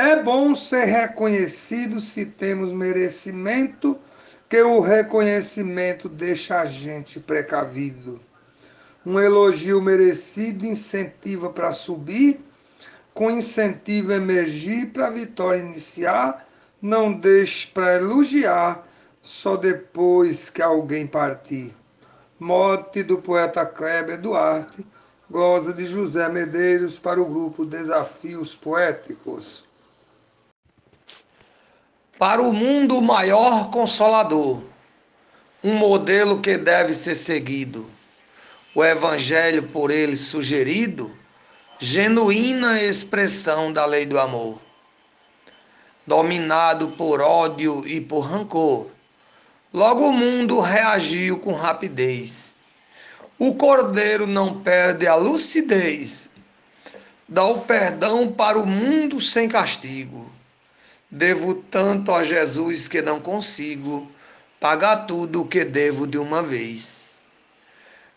É bom ser reconhecido se temos merecimento, que o reconhecimento deixa a gente precavido. Um elogio merecido incentiva para subir, com incentivo emergir para a vitória iniciar, não deixe para elogiar só depois que alguém partir. Mote do poeta Kleber Duarte, glosa de José Medeiros para o grupo Desafios Poéticos. Para o mundo maior consolador, um modelo que deve ser seguido o Evangelho por ele sugerido, genuína expressão da lei do amor. Dominado por ódio e por rancor, logo o mundo reagiu com rapidez. O cordeiro não perde a lucidez, dá o perdão para o mundo sem castigo. Devo tanto a Jesus que não consigo pagar tudo o que devo de uma vez.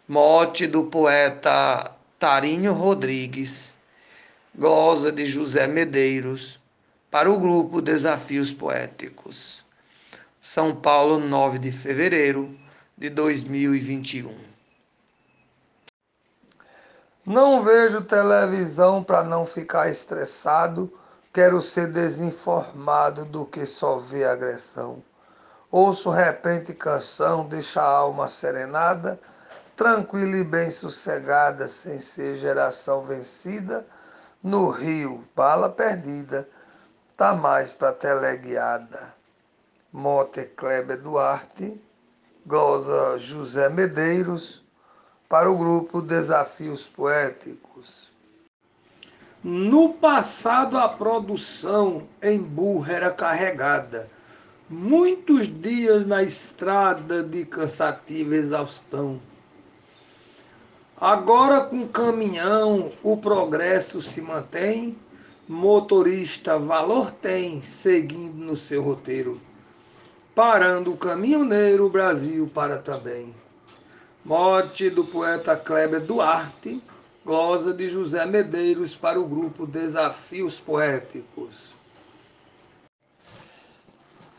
Mote do poeta Tarinho Rodrigues, glosa de José Medeiros, para o grupo Desafios Poéticos. São Paulo, 9 de fevereiro de 2021. Não vejo televisão para não ficar estressado, quero ser desinformado do que só vê agressão. Ouço repente canção, deixa a alma serenada tranquila e bem sossegada, sem ser geração vencida, no rio, bala perdida, tá mais para teleguiada. Mote Kleber Duarte, glosa José Medeiros, para o grupo Desafios Poéticos. No passado, a produção em burro era carregada. Muitos dias na estrada de cansativa exaustão Agora com caminhão o progresso se mantém, motorista valor tem, seguindo no seu roteiro. Parando o caminhoneiro, o Brasil para também. Morte do poeta Kleber Duarte, glosa de José Medeiros para o grupo Desafios Poéticos.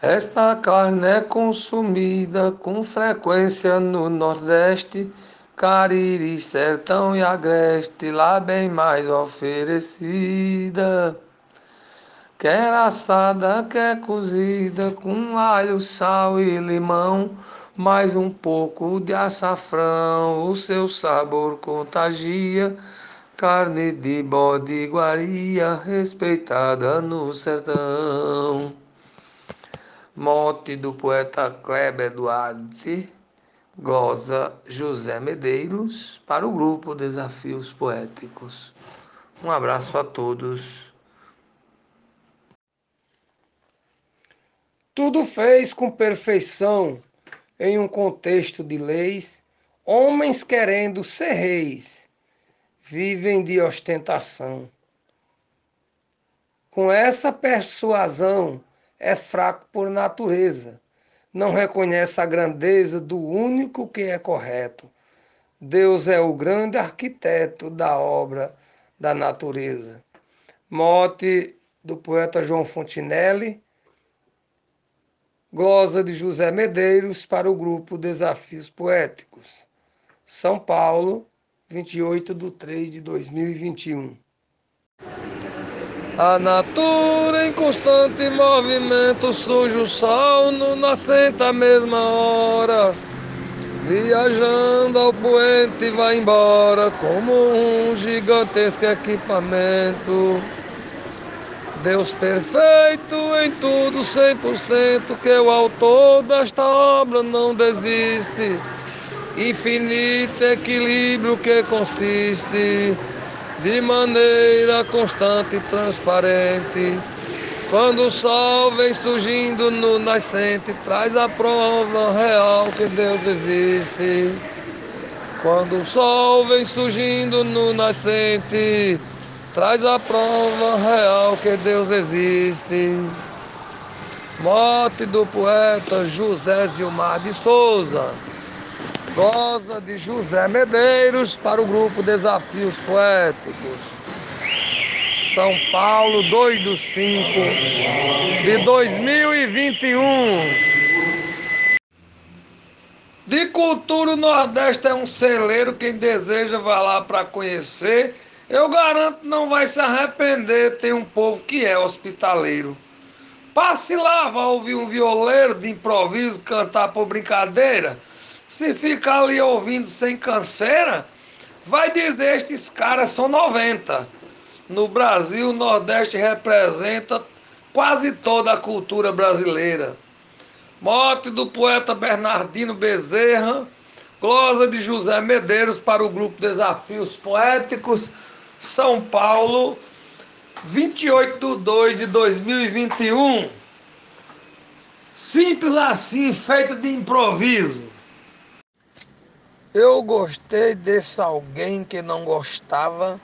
Esta carne é consumida com frequência no Nordeste Cariri, sertão e agreste, lá bem mais oferecida. Quer assada, quer cozida, com alho, sal e limão, mais um pouco de açafrão, o seu sabor contagia. Carne de bode iguaria, respeitada no sertão. Mote do poeta Kleber Duarte goza José Medeiros para o grupo Desafios Poéticos. Um abraço a todos. Tudo fez com perfeição em um contexto de leis, homens querendo ser reis, vivem de ostentação. Com essa persuasão, é fraco por natureza não reconhece a grandeza do único que é correto. Deus é o grande arquiteto da obra da natureza. Mote do poeta João Fontinelli, glosa de José Medeiros para o grupo Desafios Poéticos. São Paulo, 28 de 3 de 2021. A natura em constante movimento surge o sol no nascente à mesma hora. Viajando ao poente vai embora como um gigantesco equipamento. Deus perfeito em tudo, cem por cento, que o autor desta obra não desiste. Infinito equilíbrio que consiste de maneira constante e transparente. Quando o sol vem surgindo no nascente, traz a prova real que Deus existe. Quando o sol vem surgindo no nascente, traz a prova real que Deus existe. Morte do poeta José Zilmar de Souza. Goza de José Medeiros para o grupo Desafios Poéticos. São Paulo, 2 do 5 de 2021. De cultura, o Nordeste é um celeiro. Quem deseja vá lá para conhecer. Eu garanto não vai se arrepender. Tem um povo que é hospitaleiro. Passe lá, vá ouvir um violeiro de improviso cantar por brincadeira. Se ficar ali ouvindo sem canseira, vai dizer: estes caras são 90. No Brasil, o Nordeste representa quase toda a cultura brasileira. Mote do poeta Bernardino Bezerra, glosa de José Medeiros para o grupo Desafios Poéticos, São Paulo, 28 de 2 de 2021. Simples assim, feito de improviso. Eu gostei desse alguém que não gostava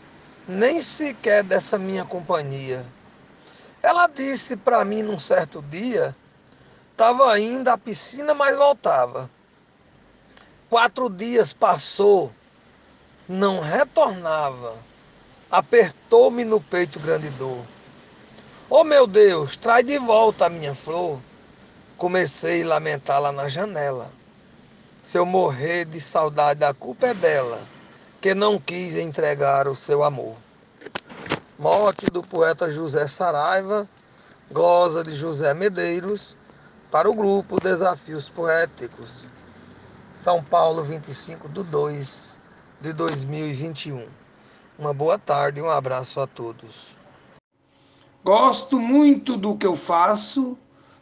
nem sequer dessa minha companhia. Ela disse para mim num certo dia Estava indo à piscina, mas voltava. Quatro dias passou, não retornava. Apertou-me no peito grande dor. Oh meu Deus, traz de volta a minha flor. Comecei a lamentar lá na janela. Se eu morrer de saudade, a culpa é dela, que não quis entregar o seu amor. Morte do poeta José Saraiva, glosa de José Medeiros, para o grupo Desafios Poéticos, São Paulo, 25 de 2 de 2021. Uma boa tarde e um abraço a todos. Gosto muito do que eu faço,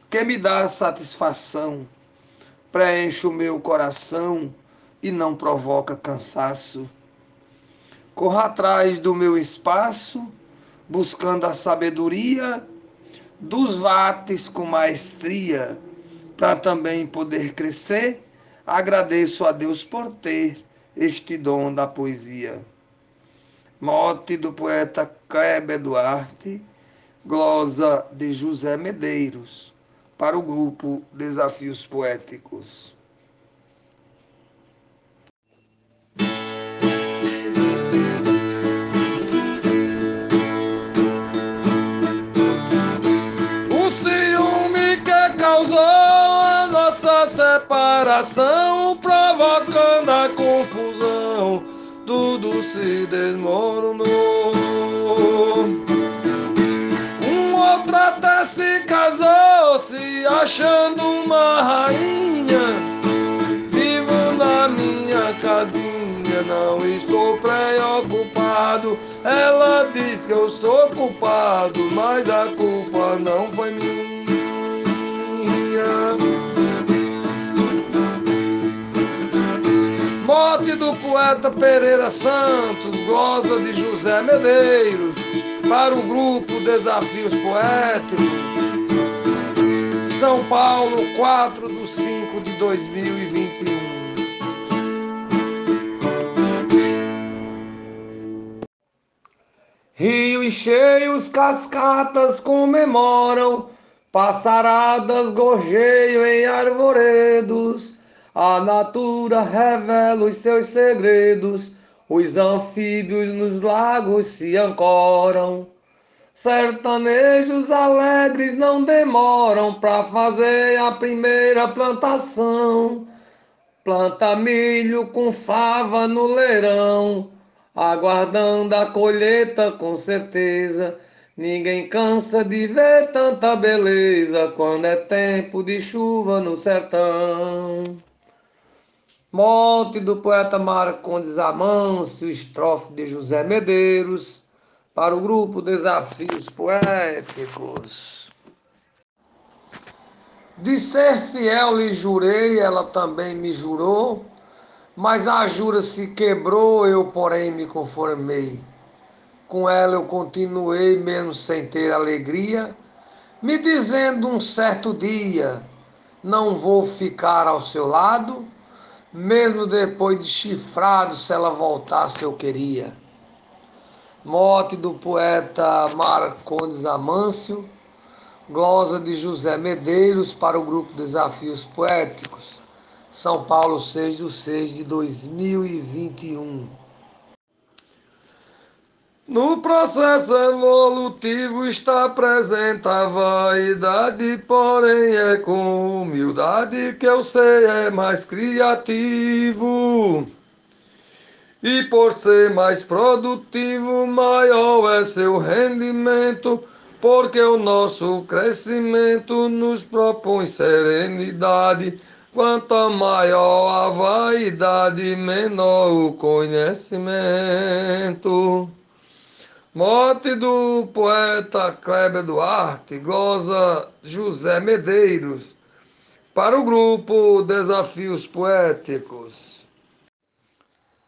que me dá satisfação, preenche o meu coração e não provoca cansaço. Corro atrás do meu espaço, buscando a sabedoria dos vates com maestria, para também poder crescer, agradeço a Deus por ter este dom da poesia. Mote do poeta Kleber Duarte, glosa de José Medeiros, para o grupo Desafios Poéticos. separação, provocando a confusão, tudo se desmoronou. Um outro até se casou, se achando uma rainha. Vivo na minha casinha, não estou preocupado. Ela diz que eu sou culpado, mas a culpa não foi minha. Mote do poeta Pereira Santos, glosa de José Medeiros, para o grupo Desafios Poéticos. São Paulo, 4 de 5 de 2021. Rios cheios, cascatas comemoram, passaradas gorjeiam em arvoredos a natura revela os seus segredos, os anfíbios nos lagos se ancoram. Sertanejos alegres não demoram para fazer a primeira plantação. Planta milho com fava no leirão, aguardando a colheita com certeza. Ninguém cansa de ver tanta beleza quando é tempo de chuva no sertão. Morte do poeta Marcondes Amâncio, estrofe de José Medeiros, para o grupo Desafios Poéticos. De ser fiel lhe jurei, ela também me jurou, mas a jura se quebrou, eu porém me conformei. Com ela eu continuei, mesmo sem ter alegria, me dizendo um certo dia: não vou ficar ao seu lado mesmo depois de chifrado, se ela voltasse eu queria. Morte do poeta Marcondes Amâncio, glosa de José Medeiros para o grupo Desafios Poéticos, São Paulo, 6 de 6 de 2021. No processo evolutivo está presente a vaidade, porém é com humildade que eu sei é mais criativo. E por ser mais produtivo, maior é seu rendimento, porque o nosso crescimento nos propõe serenidade. Quanto maior a vaidade, menor o conhecimento. Morte do poeta Kleber Duarte, glosa José Medeiros, para o grupo Desafios Poéticos.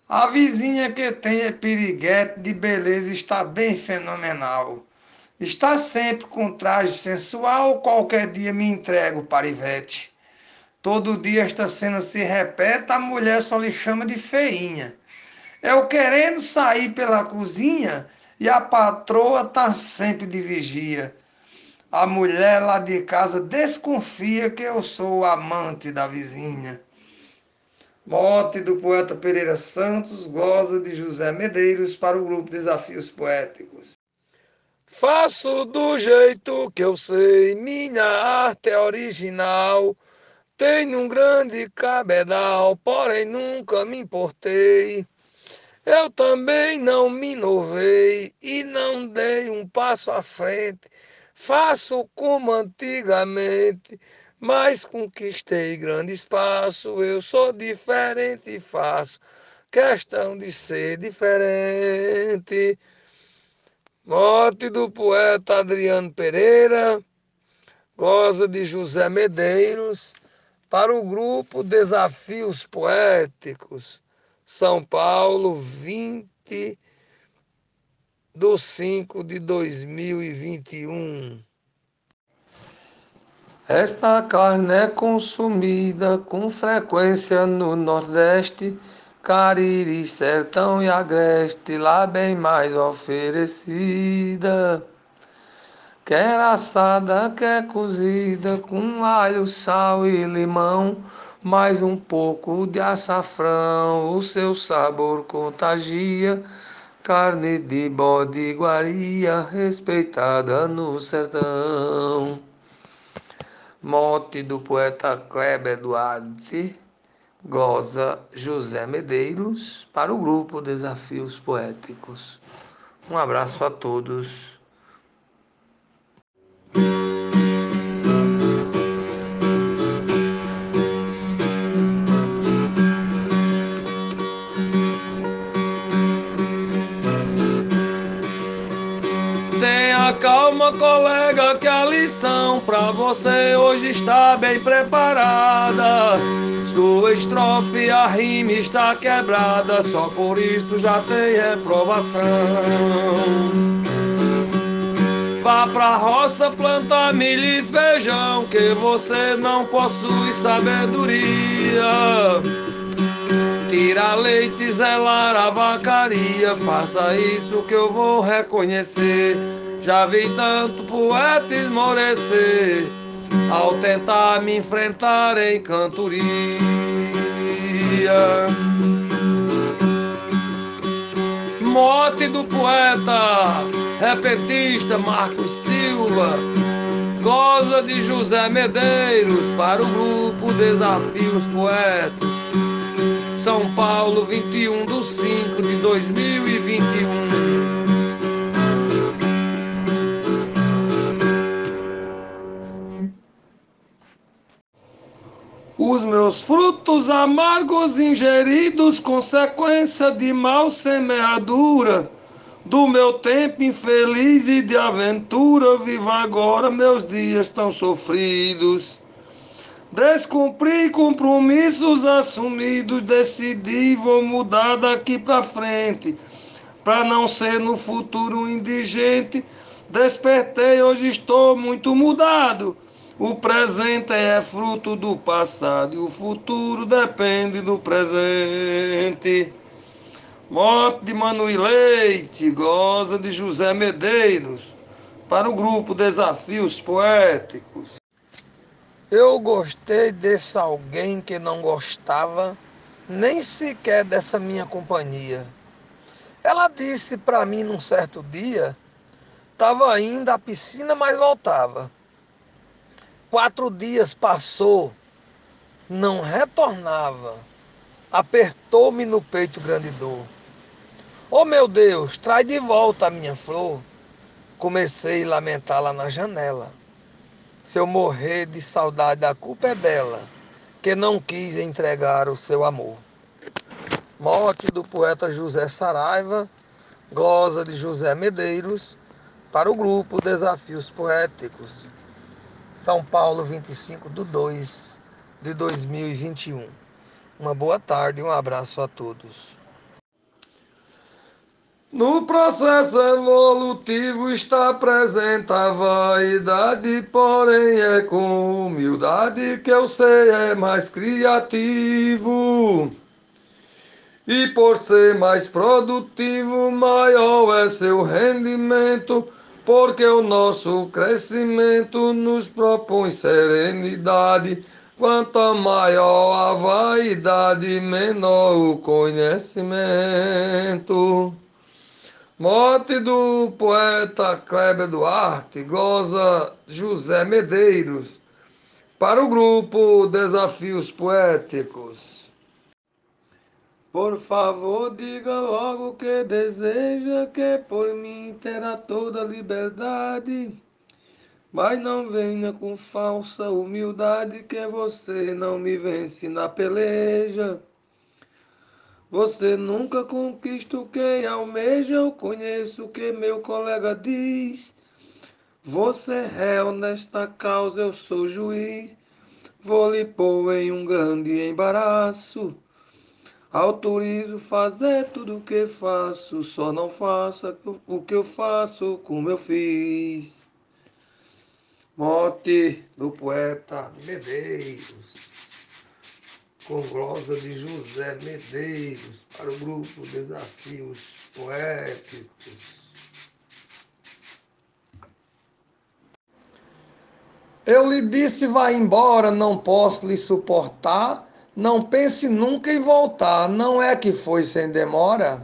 A vizinha que tem é piriguete de beleza está bem fenomenal. Está sempre com traje sensual, qualquer dia me entrego para Ivete. Todo dia esta cena se repete, a mulher só lhe chama de feinha. Eu querendo sair pela cozinha, e a patroa tá sempre de vigia. A mulher lá de casa desconfia que eu sou amante da vizinha. Mote do poeta Pereira Santos, glosa de José Medeiros para o grupo Desafios Poéticos. Faço do jeito que eu sei, minha arte é original. Tenho um grande cabedal, porém nunca me importei. Eu também não me inovei e não dei um passo à frente. Faço como antigamente, mas conquistei grande espaço. Eu sou diferente e faço questão de ser diferente. Morte do poeta Adriano Pereira, goza de José Medeiros, para o grupo Desafios Poéticos. São Paulo, 20 de 5 de 2021. Esta carne é consumida com frequência no Nordeste, Cariri, Sertão e Agreste, lá bem mais oferecida. Quer assada, quer cozida, com alho, sal e limão mais um pouco de açafrão, o seu sabor contagia. Carne de bode iguaria, respeitada no sertão. Mote do poeta Kleber Duarte, goza José Medeiros, para o grupo Desafios Poéticos. Um abraço a todos. Pra você hoje está bem preparada. Sua estrofe, a rima está quebrada, só por isso já tem reprovação. Vá pra roça plantar milho e feijão, que você não possui sabedoria. Tira leite, zelar a vacaria, faça isso que eu vou reconhecer. Já vi tanto poeta esmorecer ao tentar me enfrentar em cantoria. Mote do poeta, repetista Marcos Silva, goza de José Medeiros para o grupo Desafios Poetas. São Paulo, 21 de 5 de 2021. Os frutos amargos ingeridos, consequência de mal semeadura, do meu tempo infeliz e de aventura, vivo agora meus dias tão sofridos. Descumpri compromissos assumidos, decidi vou mudar daqui para frente, para não ser no futuro indigente. Despertei, hoje estou muito mudado o presente é fruto do passado e o futuro depende do presente. Morte de Manuel Leite, glosa de José Medeiros, para o grupo Desafios Poéticos. Eu gostei desse alguém que não gostava nem sequer dessa minha companhia. Ela disse para mim num certo dia, estava indo à piscina, mas voltava. Quatro dias passou, não retornava. Apertou-me no peito grande dor. Oh meu Deus, traz de volta a minha flor. Comecei a lamentar lá na janela. Se eu morrer de saudade, a culpa é dela, que não quis entregar o seu amor. Morte do poeta José Saraiva, glosa de José Medeiros, para o grupo Desafios Poéticos. São Paulo, 25 de 2 de 2021. Uma boa tarde e um abraço a todos. No processo evolutivo está presente a vaidade, porém é com humildade que eu sei é mais criativo. E por ser mais produtivo, maior é seu rendimento, porque o nosso crescimento nos propõe serenidade. Quanto maior a vaidade, menor o conhecimento. Morte do poeta Kleber Duarte, goza José Medeiros, para o grupo Desafios Poéticos. Por favor, diga logo que deseja, que por mim terá toda liberdade. Mas não venha com falsa humildade, que você não me vence na peleja. Você nunca conquista o que almeja, eu conheço o que meu colega diz. Você é réu nesta causa, eu sou juiz. Vou lhe pôr em um grande embaraço. Autorizo fazer tudo o que faço, só não faça o que eu faço como eu fiz. Morte do poeta Medeiros com glosa de José Medeiros para o grupo Desafios Poéticos. Eu lhe disse, vá embora, não posso lhe suportar. Não pense nunca em voltar, não é que foi sem demora.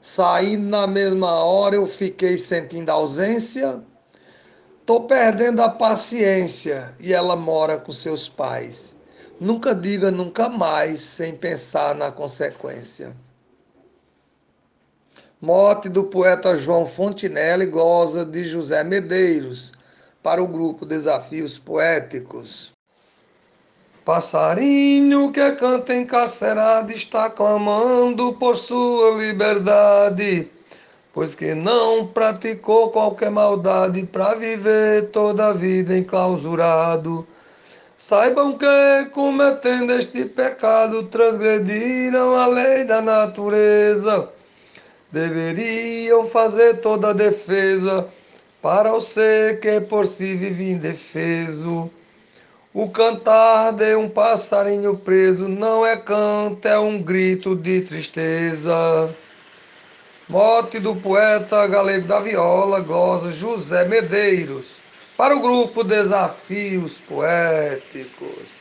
Saindo na mesma hora, eu fiquei sentindo ausência. Tô perdendo a paciência e ela mora com seus pais. Nunca diga nunca mais sem pensar na consequência. Morte do poeta João Fontinelli, glosa de José Medeiros, para o grupo Desafios Poéticos. Passarinho que canta encarcerado está clamando por sua liberdade, pois que não praticou qualquer maldade para viver toda a vida enclausurado Saibam que, cometendo este pecado, transgrediram a lei da natureza. Deveriam fazer toda a defesa para o ser que por si vive indefeso. O cantar de um passarinho preso não é canto, é um grito de tristeza. Morte do poeta galego da viola, goza José Medeiros para o grupo Desafios Poéticos.